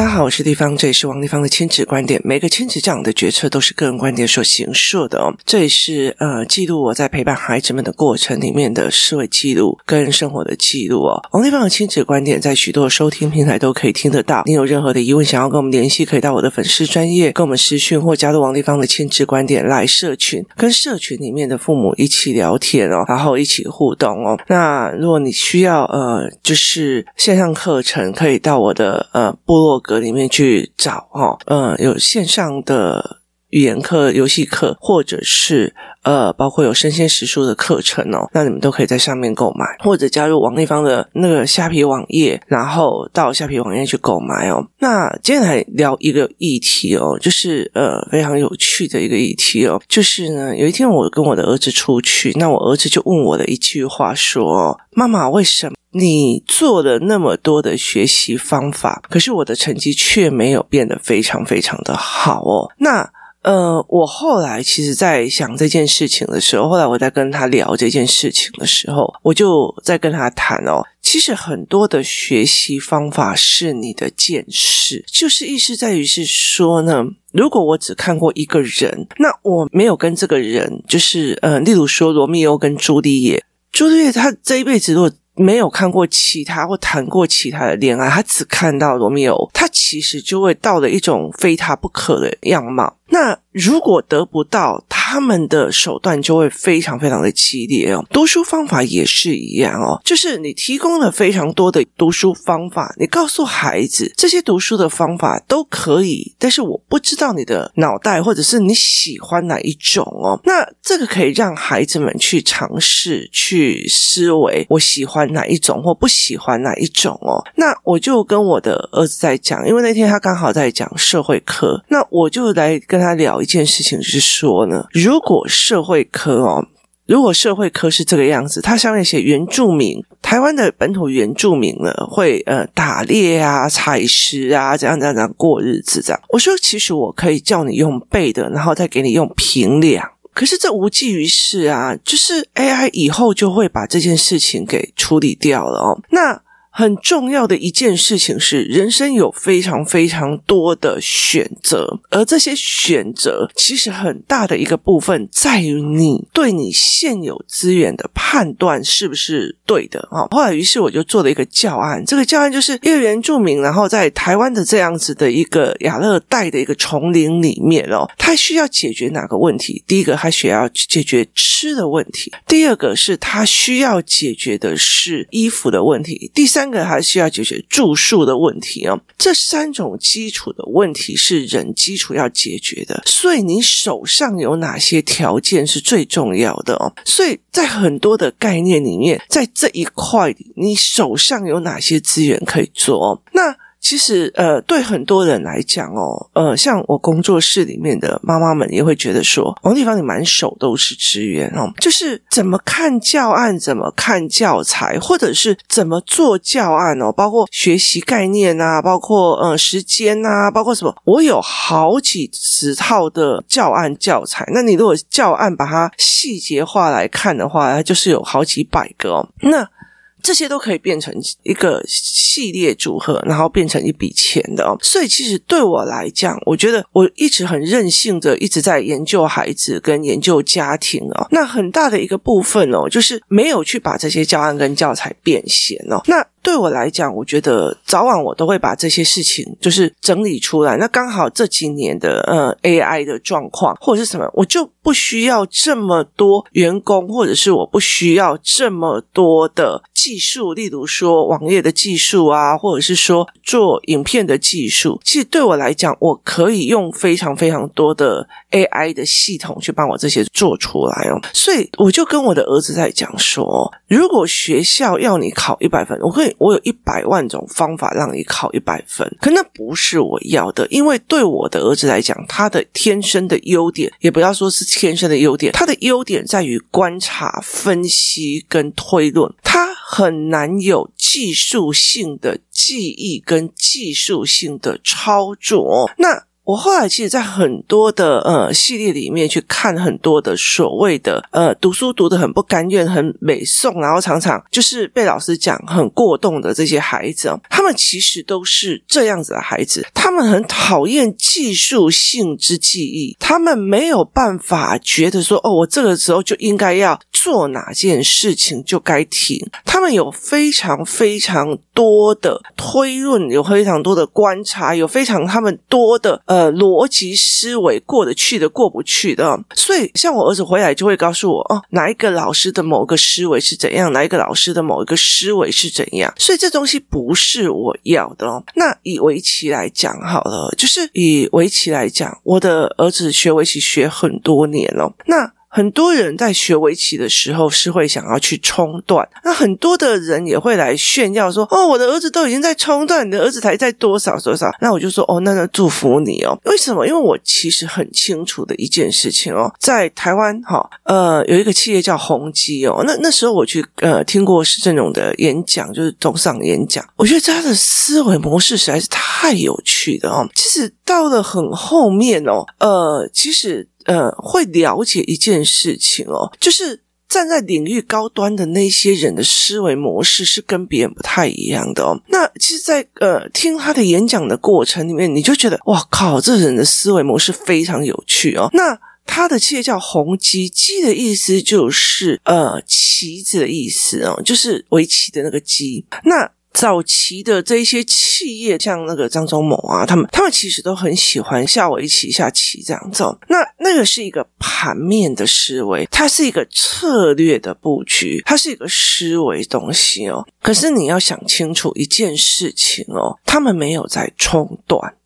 大家好，我是丽芳，这里是王丽芳的亲子观点。每个亲子这样的决策都是个人观点所形设的哦。这也是呃记录我在陪伴孩子们的过程里面的思维记录跟生活的记录哦。王丽芳的亲子观点在许多收听平台都可以听得到。你有任何的疑问想要跟我们联系，可以到我的粉丝专业跟我们私讯，或加入王丽芳的亲子观点来社群，跟社群里面的父母一起聊天哦，然后一起互动哦。那如果你需要呃就是线上课程，可以到我的呃部落格里面去找哦，呃，有线上的语言课、游戏课，或者是呃，包括有生鲜时书的课程哦，那你们都可以在上面购买，或者加入王立方的那个虾皮网页，然后到虾皮网页去购买哦。那接下来聊一个议题哦，就是呃非常有趣的一个议题哦，就是呢，有一天我跟我的儿子出去，那我儿子就问我的一句话说：“妈妈，为什么？”你做了那么多的学习方法，可是我的成绩却没有变得非常非常的好哦。那呃，我后来其实在想这件事情的时候，后来我在跟他聊这件事情的时候，我就在跟他谈哦，其实很多的学习方法是你的见识，就是意思在于是说呢，如果我只看过一个人，那我没有跟这个人，就是呃，例如说罗密欧跟朱丽叶，朱丽叶他这一辈子如果没有看过其他或谈过其他的恋爱，他只看到罗密欧，他其实就会到了一种非他不可的样貌。那如果得不到，他们的手段就会非常非常的激烈哦。读书方法也是一样哦，就是你提供了非常多的读书方法，你告诉孩子这些读书的方法都可以，但是我不知道你的脑袋或者是你喜欢哪一种哦。那这个可以让孩子们去尝试去思维，我喜欢哪一种或不喜欢哪一种哦。那我就跟我的儿子在讲，因为那天他刚好在讲社会科，那我就来跟。跟他聊一件事情是说呢，如果社会科哦，如果社会科是这个样子，它上面写原住民，台湾的本土原住民呢会呃打猎啊、采食啊，怎样怎样怎样过日子这样。我说其实我可以叫你用背的，然后再给你用平量，可是这无济于事啊，就是 AI 以后就会把这件事情给处理掉了哦。那。很重要的一件事情是，人生有非常非常多的选择，而这些选择其实很大的一个部分在于你对你现有资源的判断是不是对的啊。后来，于是我就做了一个教案，这个教案就是一个原住民，然后在台湾的这样子的一个亚热带的一个丛林里面哦，他需要解决哪个问题？第一个，他需要解决吃的问题；第二个是他需要解决的是衣服的问题；第三。三个还需要解决住宿的问题哦，这三种基础的问题是人基础要解决的，所以你手上有哪些条件是最重要的哦。所以在很多的概念里面，在这一块，你手上有哪些资源可以做哦？那。其实，呃，对很多人来讲哦，呃，像我工作室里面的妈妈们也会觉得说，王丽芳你满手都是资源哦，就是怎么看教案，怎么看教材，或者是怎么做教案哦，包括学习概念啊，包括呃时间啊，包括什么，我有好几十套的教案教材。那你如果教案把它细节化来看的话，它就是有好几百个哦，那。这些都可以变成一个系列组合，然后变成一笔钱的哦。所以其实对我来讲，我觉得我一直很任性的一直在研究孩子跟研究家庭哦。那很大的一个部分哦，就是没有去把这些教案跟教材变现哦。那对我来讲，我觉得早晚我都会把这些事情就是整理出来。那刚好这几年的呃 AI 的状况或者是什么，我就不需要这么多员工，或者是我不需要这么多的技术，例如说网页的技术啊，或者是说做影片的技术。其实对我来讲，我可以用非常非常多的 AI 的系统去帮我这些做出来哦。所以我就跟我的儿子在讲说，如果学校要你考一百分，我可以。我有一百万种方法让你考一百分，可那不是我要的，因为对我的儿子来讲，他的天生的优点，也不要说是天生的优点，他的优点在于观察、分析跟推论，他很难有技术性的记忆跟技术性的操作。那我后来其实，在很多的呃系列里面去看很多的所谓的呃读书读得很不甘愿、很美颂，然后常常就是被老师讲很过动的这些孩子哦，他们其实都是这样子的孩子，他们很讨厌技术性之记忆，他们没有办法觉得说哦，我这个时候就应该要做哪件事情就该停，他们有非常非常多的推论，有非常多的观察，有非常他们多的呃逻辑思维，过得去的，过不去的。所以，像我儿子回来就会告诉我哦，哪一个老师的某个思维是怎样，哪一个老师的某一个思维是怎样。所以，这东西不是我要的哦。那以围棋来讲好了，就是以围棋来讲，我的儿子学围棋学很多年了，那。很多人在学围棋的时候是会想要去冲段，那很多的人也会来炫耀说：“哦，我的儿子都已经在冲段，你的儿子才在多少多少。”那我就说：“哦，那那祝福你哦。”为什么？因为我其实很清楚的一件事情哦，在台湾哈、呃，有一个企业叫宏基哦，那那时候我去呃听过施振荣的演讲，就是董事长演讲，我觉得他的思维模式实在是太有趣的哦。其实到了很后面哦，呃，其实。呃，会了解一件事情哦，就是站在领域高端的那些人的思维模式是跟别人不太一样的哦。那其实在，呃听他的演讲的过程里面，你就觉得哇靠，这人的思维模式非常有趣哦。那他的企业叫宏碁，碁的意思就是呃棋子的意思哦，就是围棋的那个棋。那早期的这一些企业，像那个张忠谋啊，他们他们其实都很喜欢下围棋、下棋这样子。那那个是一个盘面的思维，它是一个策略的布局，它是一个思维东西哦。可是你要想清楚一件事情哦，他们没有在冲段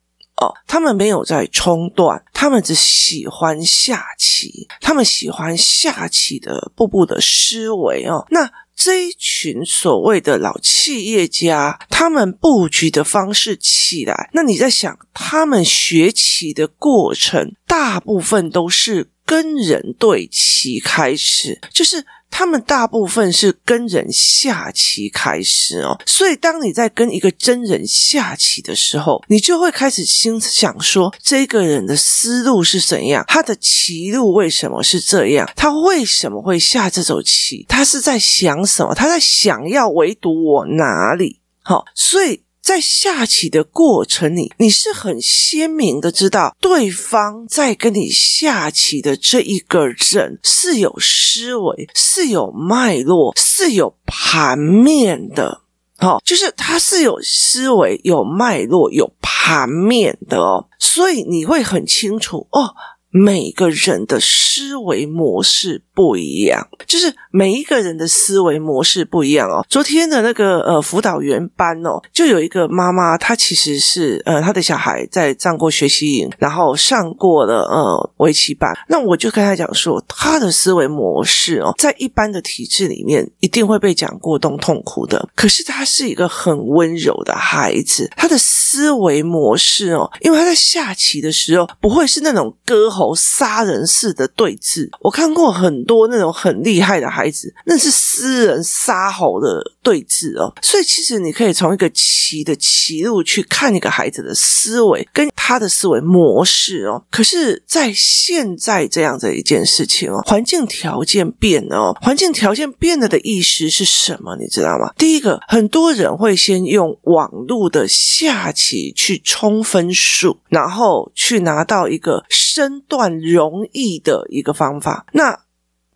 哦，他们没有在冲段，他们只喜欢下棋，他们喜欢下棋的步步的思维哦。那这一群所谓的老企业家，他们布局的方式起来，那你在想，他们学起的过程，大部分都是跟人对棋开始，就是。他们大部分是跟人下棋开始哦，所以当你在跟一个真人下棋的时候，你就会开始心想说，这个人的思路是怎样，他的棋路为什么是这样，他为什么会下这种棋，他是在想什么，他在想要围堵我哪里？好，所以。在下棋的过程里，你是很鲜明的知道对方在跟你下棋的这一个人是有思维、是有脉络、是有盘面的，哦，就是他是有思维、有脉络、有盘面的哦，所以你会很清楚哦。每个人的思维模式不一样，就是每一个人的思维模式不一样哦。昨天的那个呃辅导员班哦，就有一个妈妈，她其实是呃她的小孩在上过学习营，然后上过了呃围棋班。那我就跟她讲说，她的思维模式哦，在一般的体制里面一定会被讲过动痛苦的。可是她是一个很温柔的孩子，她的思思维模式哦，因为他在下棋的时候不会是那种割喉。杀人式的对峙，我看过很多那种很厉害的孩子，那是私人杀猴的对峙哦。所以其实你可以从一个棋的棋路去看一个孩子的思维跟他的思维模式哦。可是，在现在这样的一件事情哦，环境条件变了哦，环境条件变了的意思是什么？你知道吗？第一个，很多人会先用网络的下棋去冲分数，然后去拿到一个身段容易的一个方法，那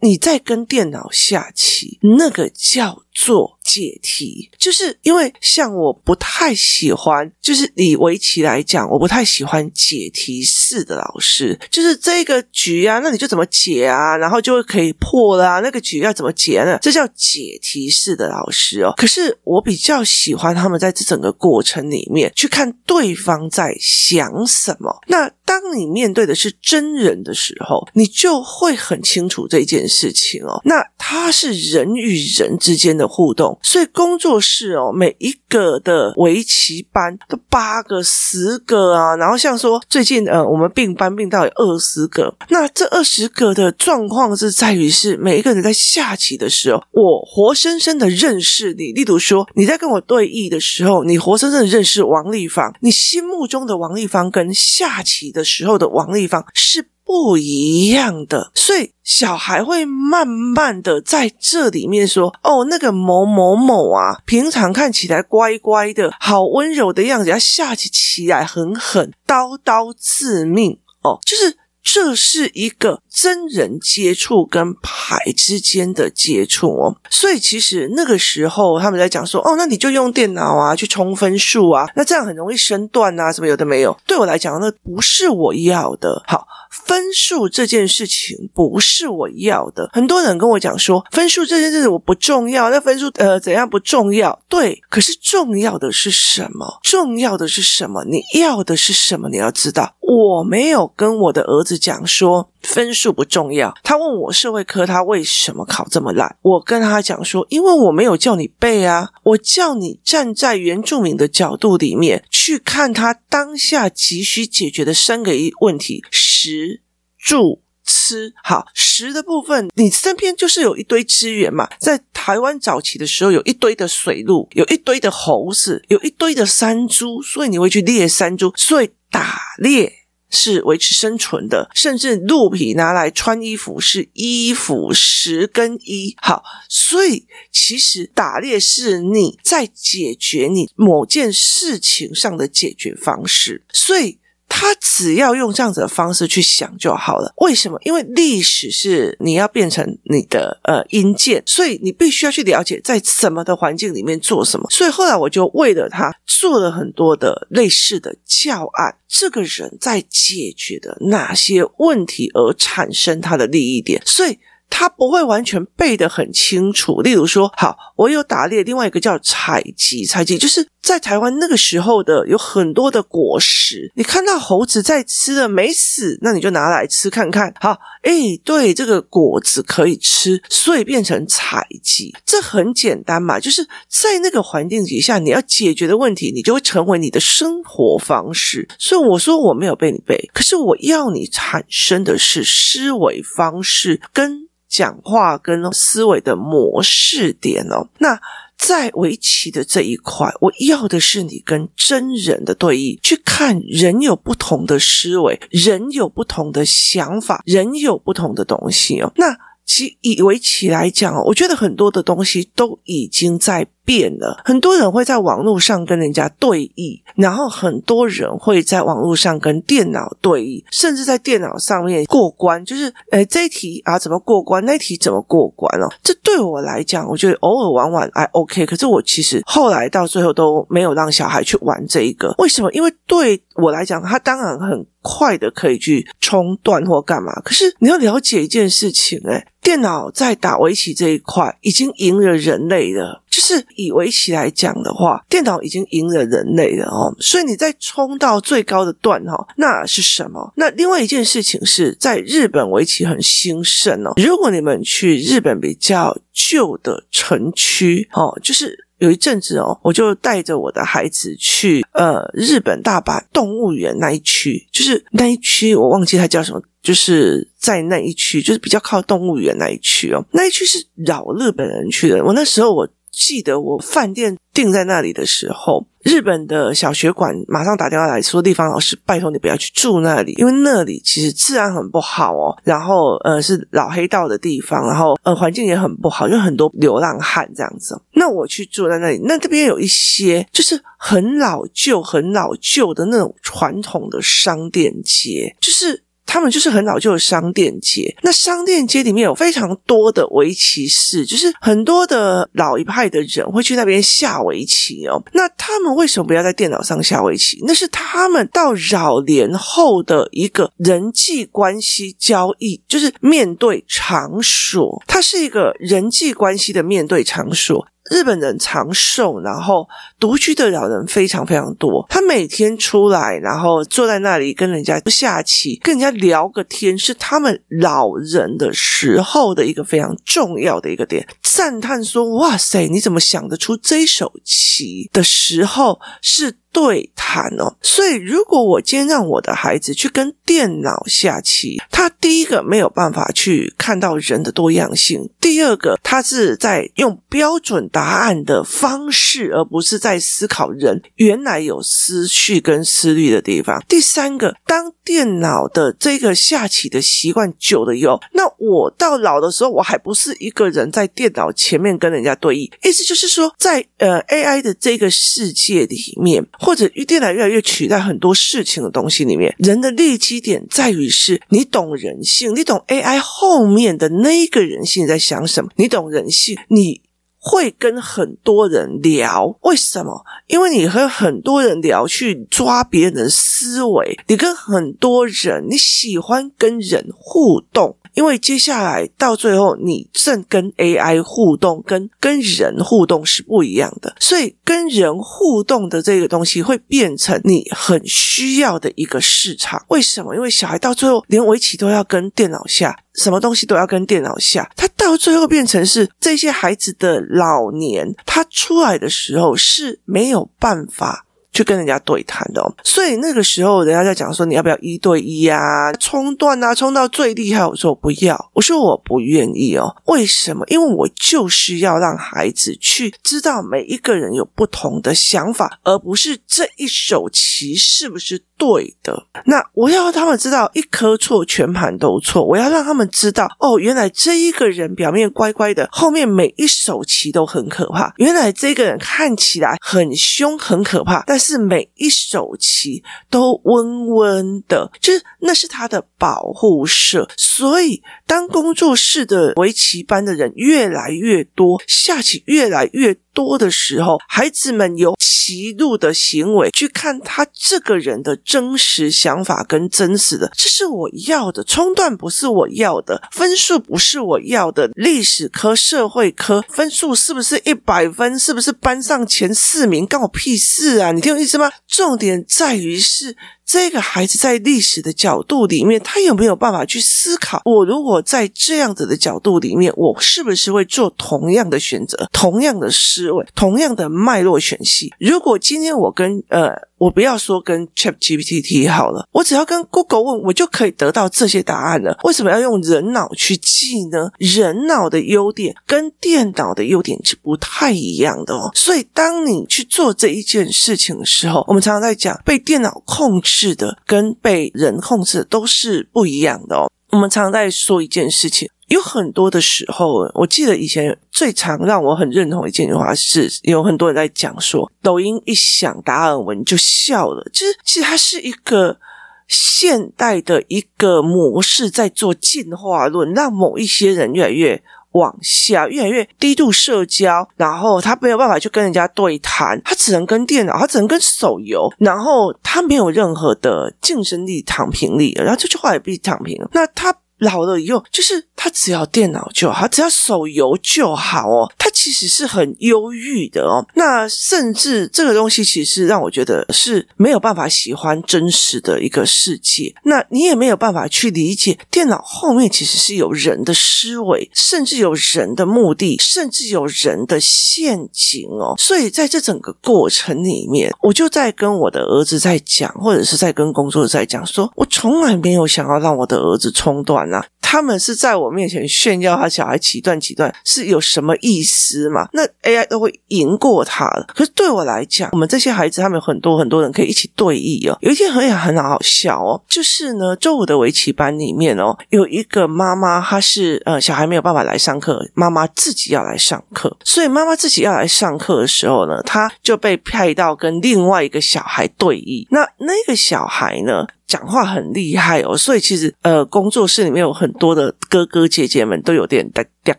你在跟电脑下棋，那个叫做。解题，就是因为像我不太喜欢，就是以围棋来讲，我不太喜欢解题式的老师。就是这个局啊，那你就怎么解啊，然后就会可以破了啊。那个局要怎么解呢？这叫解题式的老师哦。可是我比较喜欢他们在这整个过程里面去看对方在想什么。那当你面对的是真人的时候，你就会很清楚这件事情哦。那他是人与人之间的互动。所以工作室哦，每一个的围棋班都八个、十个啊，然后像说最近呃，我们并班并到有二十个，那这二十个的状况是在于是每一个人在下棋的时候，我活生生的认识你。例如说你在跟我对弈的时候，你活生生的认识王立芳，你心目中的王立芳跟下棋的时候的王立芳是不一样的，所以小孩会慢慢的在这里面说：“哦，那个某某某啊，平常看起来乖乖的，好温柔的样子，他下起棋来很狠，刀刀致命哦。”就是这是一个真人接触跟牌之间的接触哦。所以其实那个时候他们在讲说：“哦，那你就用电脑啊去冲分数啊，那这样很容易升段啊，什么有的没有。”对我来讲，那不是我要的。好。分数这件事情不是我要的，很多人跟我讲说分数这件事情我不重要，那分数呃怎样不重要？对，可是重要的是什么？重要的是什么？你要的是什么？你要知道，我没有跟我的儿子讲说分数就不重要。他问我社会科他为什么考这么烂，我跟他讲说，因为我没有叫你背啊，我叫你站在原住民的角度里面去看他当下急需解决的三个一问题：食。住吃好食的部分，你身边就是有一堆资源嘛。在台湾早期的时候，有一堆的水路，有一堆的猴子，有一堆的山猪，所以你会去猎山猪。所以打猎是维持生存的，甚至鹿皮拿来穿衣服是衣服，十跟一好。所以其实打猎是你在解决你某件事情上的解决方式，所以。他只要用这样子的方式去想就好了。为什么？因为历史是你要变成你的呃阴间，所以你必须要去了解在什么的环境里面做什么。所以后来我就为了他做了很多的类似的教案。这个人在解决的哪些问题而产生他的利益点？所以。他不会完全背得很清楚。例如说，好，我有打猎，另外一个叫采集，采集就是在台湾那个时候的有很多的果实，你看到猴子在吃了没死，那你就拿来吃看看。好，诶，对，这个果子可以吃，所以变成采集，这很简单嘛，就是在那个环境底下，你要解决的问题，你就会成为你的生活方式。所以我说我没有被你背，可是我要你产生的是思维方式跟。讲话跟思维的模式点哦，那在围棋的这一块，我要的是你跟真人的对弈，去看人有不同的思维，人有不同的想法，人有不同的东西哦。那其以为起来讲，我觉得很多的东西都已经在。变了，很多人会在网络上跟人家对弈，然后很多人会在网络上跟电脑对弈，甚至在电脑上面过关，就是诶这一题啊怎么过关，那一题怎么过关哦？这对我来讲，我觉得偶尔玩玩还 OK，可是我其实后来到最后都没有让小孩去玩这一个，为什么？因为对我来讲，他当然很快的可以去冲段或干嘛，可是你要了解一件事情，诶电脑在打围棋这一块已经赢了人类了。就是以围棋来讲的话，电脑已经赢了人类了哦。所以你再冲到最高的段哈，那是什么？那另外一件事情是在日本围棋很兴盛哦。如果你们去日本比较旧的城区哦，就是有一阵子哦，我就带着我的孩子去呃日本大阪动物园那一区，就是那一区我忘记它叫什么。就是在那一区，就是比较靠动物园那一区哦，那一区是老日本人去的。我那时候我记得，我饭店订在那里的时候，日本的小学馆马上打电话来说：“丽芳老师，拜托你不要去住那里，因为那里其实治安很不好哦。然后呃，是老黑道的地方，然后呃，环境也很不好，有很多流浪汉这样子。那我去住在那里，那这边有一些就是很老旧、很老旧的那种传统的商店街，就是。”他们就是很老旧的商店街，那商店街里面有非常多的围棋室，就是很多的老一派的人会去那边下围棋哦。那他们为什么不要在电脑上下围棋？那是他们到老年后的一个人际关系交易，就是面对场所，它是一个人际关系的面对场所。日本人长寿，然后独居的老人非常非常多。他每天出来，然后坐在那里跟人家下棋，跟人家聊个天，是他们老人的时候的一个非常重要的一个点。赞叹说：“哇塞，你怎么想得出这手棋的时候是？”对谈哦，所以如果我今天让我的孩子去跟电脑下棋，他第一个没有办法去看到人的多样性，第二个他是在用标准答案的方式，而不是在思考人原来有思绪跟思虑的地方。第三个，当电脑的这个下棋的习惯久了以后，那我到老的时候，我还不是一个人在电脑前面跟人家对弈，意思就是说，在呃 AI 的这个世界里面。或者越电脑越来越取代很多事情的东西里面，人的利基点在于是你懂人性，你懂 AI 后面的那个人性在想什么，你懂人性，你会跟很多人聊，为什么？因为你和很多人聊去抓别人的思维，你跟很多人，你喜欢跟人互动。因为接下来到最后，你正跟 AI 互动，跟跟人互动是不一样的，所以跟人互动的这个东西会变成你很需要的一个市场。为什么？因为小孩到最后连围棋都要跟电脑下，什么东西都要跟电脑下，他到最后变成是这些孩子的老年，他出来的时候是没有办法。去跟人家对谈的哦，所以那个时候人家在讲说，你要不要一对一啊，冲段啊，冲到最厉害，我说我不要，我说我不愿意哦，为什么？因为我就是要让孩子去知道每一个人有不同的想法，而不是这一手棋是不是对的。那我要让他们知道一颗错全盘都错，我要让他们知道哦，原来这一个人表面乖乖的，后面每一手棋都很可怕。原来这个人看起来很凶很可怕，但是每一手棋都温温的，就是那是他的保护色。所以，当工作室的围棋班的人越来越多，下棋越来越多的时候，孩子们有歧路的行为去看他这个人的真实想法跟真实的，这是我要的。冲段不是我要的，分数不是我要的。历史科、社会科分数是不是一百分？是不是班上前四名？关我屁事啊！你听我意思吗？重点在于是。这个孩子在历史的角度里面，他有没有办法去思考？我如果在这样子的角度里面，我是不是会做同样的选择、同样的思维、同样的脉络选系？如果今天我跟呃。我不要说跟 ChatGPT 好了，我只要跟 Google 问，我就可以得到这些答案了。为什么要用人脑去记呢？人脑的优点跟电脑的优点是不太一样的哦。所以，当你去做这一件事情的时候，我们常常在讲，被电脑控制的跟被人控制的都是不一样的哦。我们常常在说一件事情。有很多的时候，我记得以前最常让我很认同一件话是，有很多人在讲说，抖音一响，达尔文就笑了。就是其实它是一个现代的一个模式，在做进化论，让某一些人越来越往下，越来越低度社交，然后他没有办法去跟人家对谈，他只能跟电脑，他只能跟手游，然后他没有任何的竞争力、躺平力，然后这句话也被躺平。那他。老了以后，就是他只要电脑就好，只要手游就好哦。他其实是很忧郁的哦。那甚至这个东西，其实让我觉得是没有办法喜欢真实的一个世界。那你也没有办法去理解电脑后面其实是有人的思维，甚至有人的目的，甚至有人的陷阱哦。所以在这整个过程里面，我就在跟我的儿子在讲，或者是在跟工作在讲，说我从来没有想要让我的儿子冲断。那他们是在我面前炫耀他小孩几段几段是有什么意思嘛？那 AI 都会赢过他了。可是对我来讲，我们这些孩子他们有很多很多人可以一起对弈哦。有一天很也很好笑哦，就是呢，周五的围棋班里面哦，有一个妈妈，她是呃小孩没有办法来上课，妈妈自己要来上课，所以妈妈自己要来上课的时候呢，她就被派到跟另外一个小孩对弈。那那个小孩呢，讲话很厉害哦，所以其实呃，工作室里面有很多的哥哥姐姐们都有点在嗲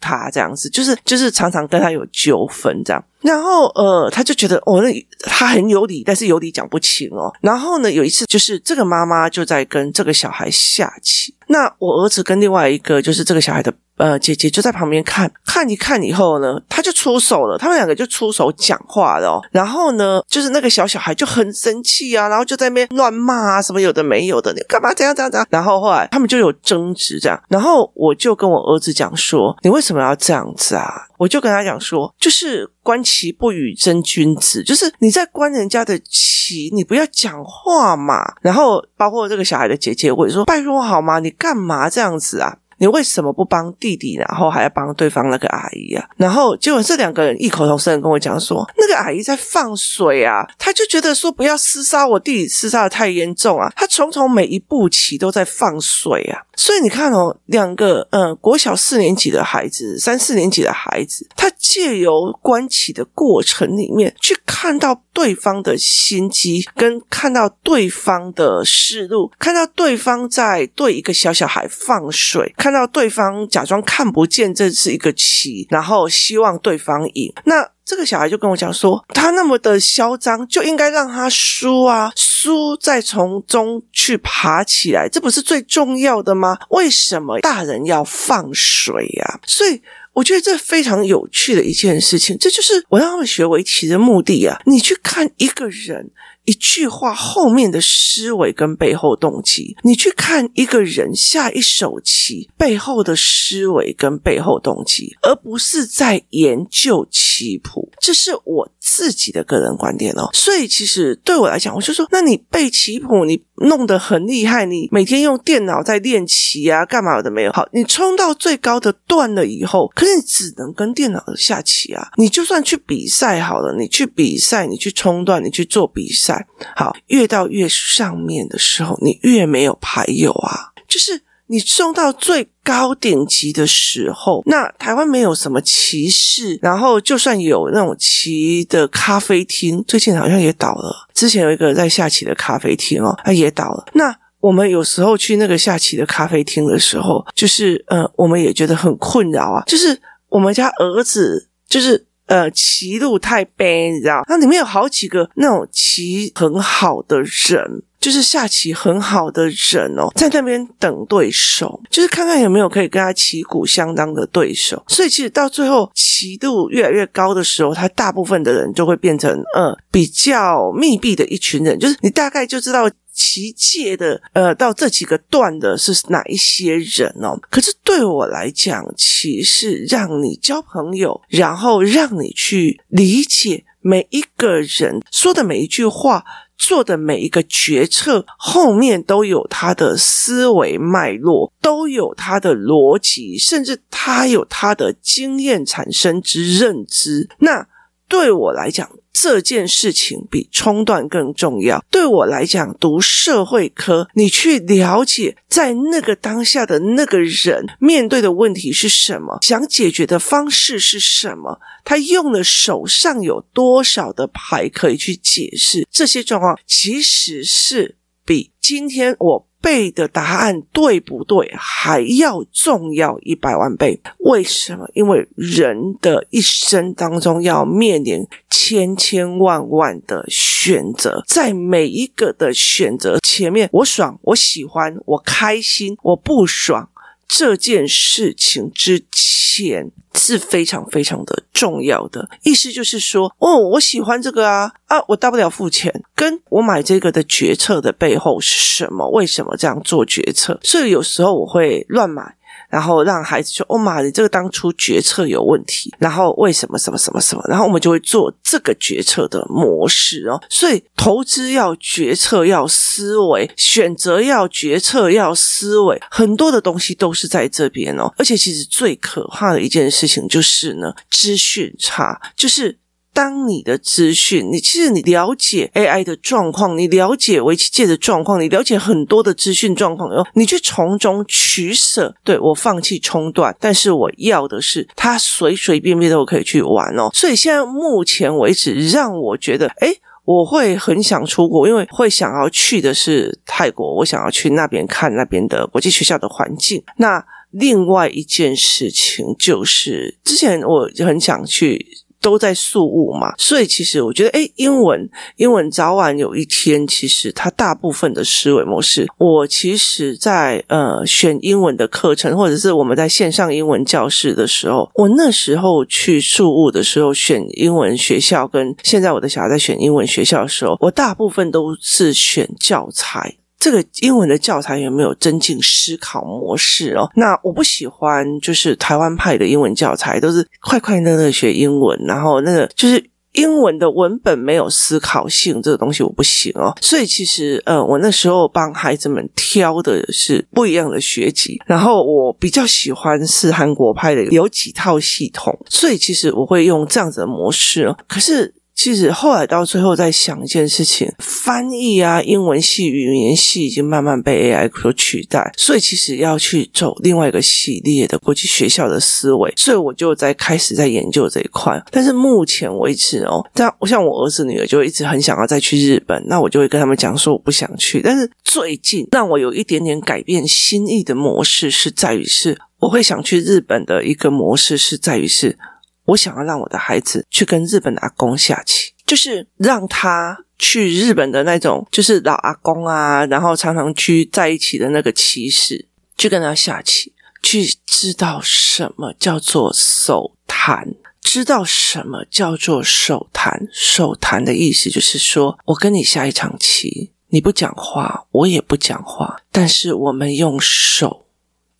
他这样子，就是就是常常跟他有纠纷这样。然后呃，他就觉得哦，那他很有理，但是有理讲不清哦。然后呢，有一次就是这个妈妈就在跟这个小孩下棋，那我儿子跟另外一个就是这个小孩的呃姐姐就在旁边看，看一看以后呢，他就出手了，他们两个就出手讲话了。然后呢，就是那个小小孩就很生气啊，然后就在那边乱骂啊，什么有的没有的，你干嘛这样这样这样？然后后来他们就有争执这样，然后我就跟我儿子讲说，你为什么要这样子啊？我就跟他讲说，就是观其不语真君子，就是你在观人家的棋，你不要讲话嘛。然后包括这个小孩的姐姐，我也说拜托好吗？你干嘛这样子啊？你为什么不帮弟弟，然后还要帮对方那个阿姨啊？然后结果这两个人异口同声的跟我讲说，那个阿姨在放水啊，他就觉得说不要厮杀我弟弟，厮杀的太严重啊，他重重每一步棋都在放水啊。所以你看哦，两个嗯，国小四年级的孩子，三四年级的孩子，他借由观棋的过程里面去看到对方的心机，跟看到对方的思路，看到对方在对一个小小孩放水，看。看到对方假装看不见这是一个棋，然后希望对方赢。那这个小孩就跟我讲说，他那么的嚣张，就应该让他输啊，输再从中去爬起来，这不是最重要的吗？为什么大人要放水呀？所以我觉得这非常有趣的一件事情，这就是我让他们学围棋的目的啊。你去看一个人。一句话后面的思维跟背后动机，你去看一个人下一手棋背后的思维跟背后动机，而不是在研究棋谱。这是我自己的个人观点哦。所以其实对我来讲，我就说，那你背棋谱，你弄得很厉害，你每天用电脑在练棋啊，干嘛的没有？好，你冲到最高的段了以后，可是你只能跟电脑下棋啊。你就算去比赛好了，你去比赛，你去冲段，你去做比赛。好，越到越上面的时候，你越没有牌友啊。就是你送到最高顶级的时候，那台湾没有什么棋室，然后就算有那种棋的咖啡厅，最近好像也倒了。之前有一个在下棋的咖啡厅哦，它也倒了。那我们有时候去那个下棋的咖啡厅的时候，就是呃，我们也觉得很困扰啊。就是我们家儿子，就是。呃，棋路太悲，你知道？那里面有好几个那种棋很好的人，就是下棋很好的人哦，在那边等对手，就是看看有没有可以跟他旗鼓相当的对手。所以其实到最后棋度越来越高的时候，他大部分的人就会变成呃比较密闭的一群人，就是你大概就知道。棋界的呃，到这几个段的是哪一些人哦？可是对我来讲，棋是让你交朋友，然后让你去理解每一个人说的每一句话，做的每一个决策，后面都有他的思维脉络，都有他的逻辑，甚至他有他的经验产生之认知。那对我来讲，这件事情比冲断更重要。对我来讲，读社会科，你去了解在那个当下的那个人面对的问题是什么，想解决的方式是什么，他用了手上有多少的牌可以去解释这些状况，其实是比今天我。背的答案对不对，还要重要一百万倍。为什么？因为人的一生当中要面临千千万万的选择，在每一个的选择前面，我爽，我喜欢，我开心，我不爽，这件事情之前。是非常非常的重要的，意思就是说，哦，我喜欢这个啊，啊，我大不了付钱，跟我买这个的决策的背后是什么？为什么这样做决策？所以有时候我会乱买。然后让孩子说：“哦妈，你这个当初决策有问题。然后为什么什么什么什么？然后我们就会做这个决策的模式哦。所以投资要决策，要思维；选择要决策，要思维。很多的东西都是在这边哦。而且其实最可怕的一件事情就是呢，资讯差，就是。”当你的资讯，你其实你了解 AI 的状况，你了解围棋界的状况，你了解很多的资讯状况后，你去从中取舍。对，我放弃冲段，但是我要的是它随随便便都可以去玩哦。所以现在目前为止，让我觉得，诶，我会很想出国，因为会想要去的是泰国，我想要去那边看那边的国际学校的环境。那另外一件事情就是，之前我很想去。都在宿雾嘛，所以其实我觉得，诶，英文，英文早晚有一天，其实它大部分的思维模式，我其实在呃选英文的课程，或者是我们在线上英文教室的时候，我那时候去宿雾的时候选英文学校，跟现在我的小孩在选英文学校的时候，我大部分都是选教材。这个英文的教材有没有增进思考模式哦？那我不喜欢，就是台湾派的英文教材都是快快乐乐学英文，然后那个就是英文的文本没有思考性，这个东西我不行哦。所以其实，呃，我那时候帮孩子们挑的是不一样的学籍，然后我比较喜欢是韩国派的，有几套系统，所以其实我会用这样子的模式哦。可是。其实后来到最后，在想一件事情，翻译啊，英文系、语言系已经慢慢被 AI 所取代，所以其实要去走另外一个系列的国际学校的思维，所以我就在开始在研究这一块。但是目前为止哦，像像我儿子女儿就一直很想要再去日本，那我就会跟他们讲说我不想去。但是最近让我有一点点改变心意的模式是在于是，我会想去日本的一个模式是在于是。我想要让我的孩子去跟日本的阿公下棋，就是让他去日本的那种，就是老阿公啊，然后常常去在一起的那个棋士，去跟他下棋，去知道什么叫做手谈，知道什么叫做手谈。手谈的意思就是说，我跟你下一场棋，你不讲话，我也不讲话，但是我们用手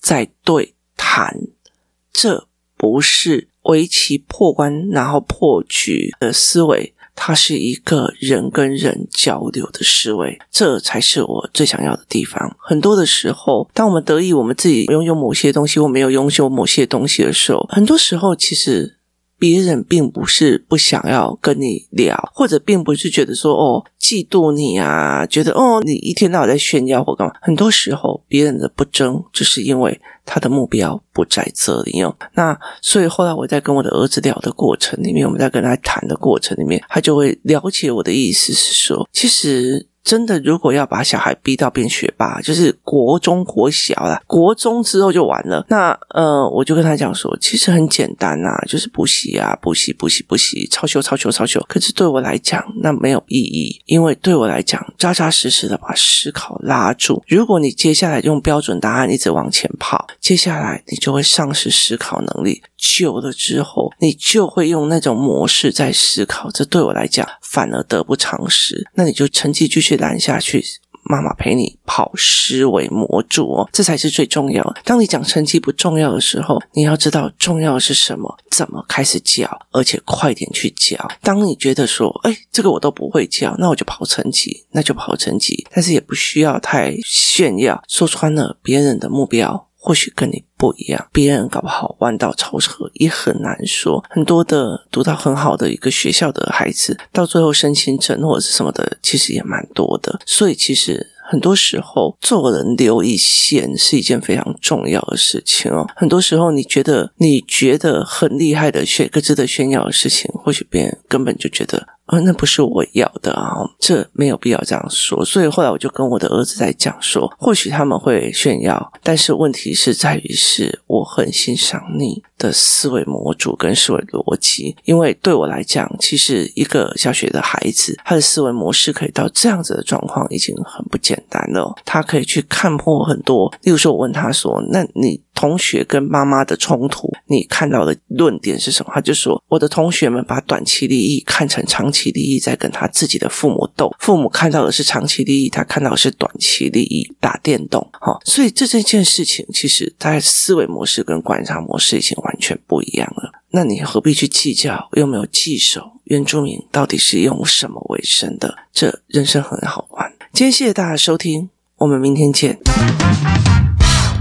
在对谈，这不是。围棋破关，然后破局的思维，它是一个人跟人交流的思维，这才是我最想要的地方。很多的时候，当我们得意我们自己拥有某些东西，或没有拥有某些东西的时候，很多时候其实。别人并不是不想要跟你聊，或者并不是觉得说哦嫉妒你啊，觉得哦你一天到晚在炫耀或干嘛。很多时候，别人的不争，就是因为他的目标不在这里哦。那所以后来我在跟我的儿子聊的过程里面，我们在跟他谈的过程里面，他就会了解我的意思是说，其实。真的，如果要把小孩逼到变学霸，就是国中、国小啦，国中之后就完了。那呃，我就跟他讲说，其实很简单呐、就是补习啊，补习、补习、补习，抄修、抄修、抄修。可是对我来讲，那没有意义，因为对我来讲，扎扎实实的把思考拉住。如果你接下来用标准答案一直往前跑，接下来你就会丧失思考能力。久了之后，你就会用那种模式在思考。这对我来讲，反而得不偿失。那你就成绩继续。拦下去，妈妈陪你跑思维模组哦，这才是最重要。当你讲成绩不重要的时候，你要知道重要的是什么，怎么开始教，而且快点去教。当你觉得说，哎，这个我都不会教，那我就跑成绩，那就跑成绩，但是也不需要太炫耀。说穿了，别人的目标或许跟你不一样，别人搞不好弯道超车也很难说。很多的读到很好的一个学校的孩子，到最后申请成或者是什么的，其实也蛮多的。所以其实。很多时候，做人留一线是一件非常重要的事情哦。很多时候，你觉得你觉得很厉害的炫，值得炫耀的事情，或许别人根本就觉得，那不是我要的啊，这没有必要这样说。所以后来我就跟我的儿子在讲说，或许他们会炫耀，但是问题是在于是，我很欣赏你的思维模组跟思维逻辑，因为对我来讲，其实一个小学的孩子，他的思维模式可以到这样子的状况，已经很不简单了。他可以去看破很多。例如说，我问他说：“那你同学跟妈妈的冲突，你看到的论点是什么？”他就说：“我的同学们把短期利益看成长期利益，在跟他自己的父母斗。父母看到的是长期利益，他看到的是短期利益，打电动。哈，所以这这件事情，其实他的思维模式跟观察模式已经完。”全不一样了，那你何必去计较？又没有记熟原住民到底是用什么为生的？这人生很好玩。今天谢谢大家收听，我们明天见。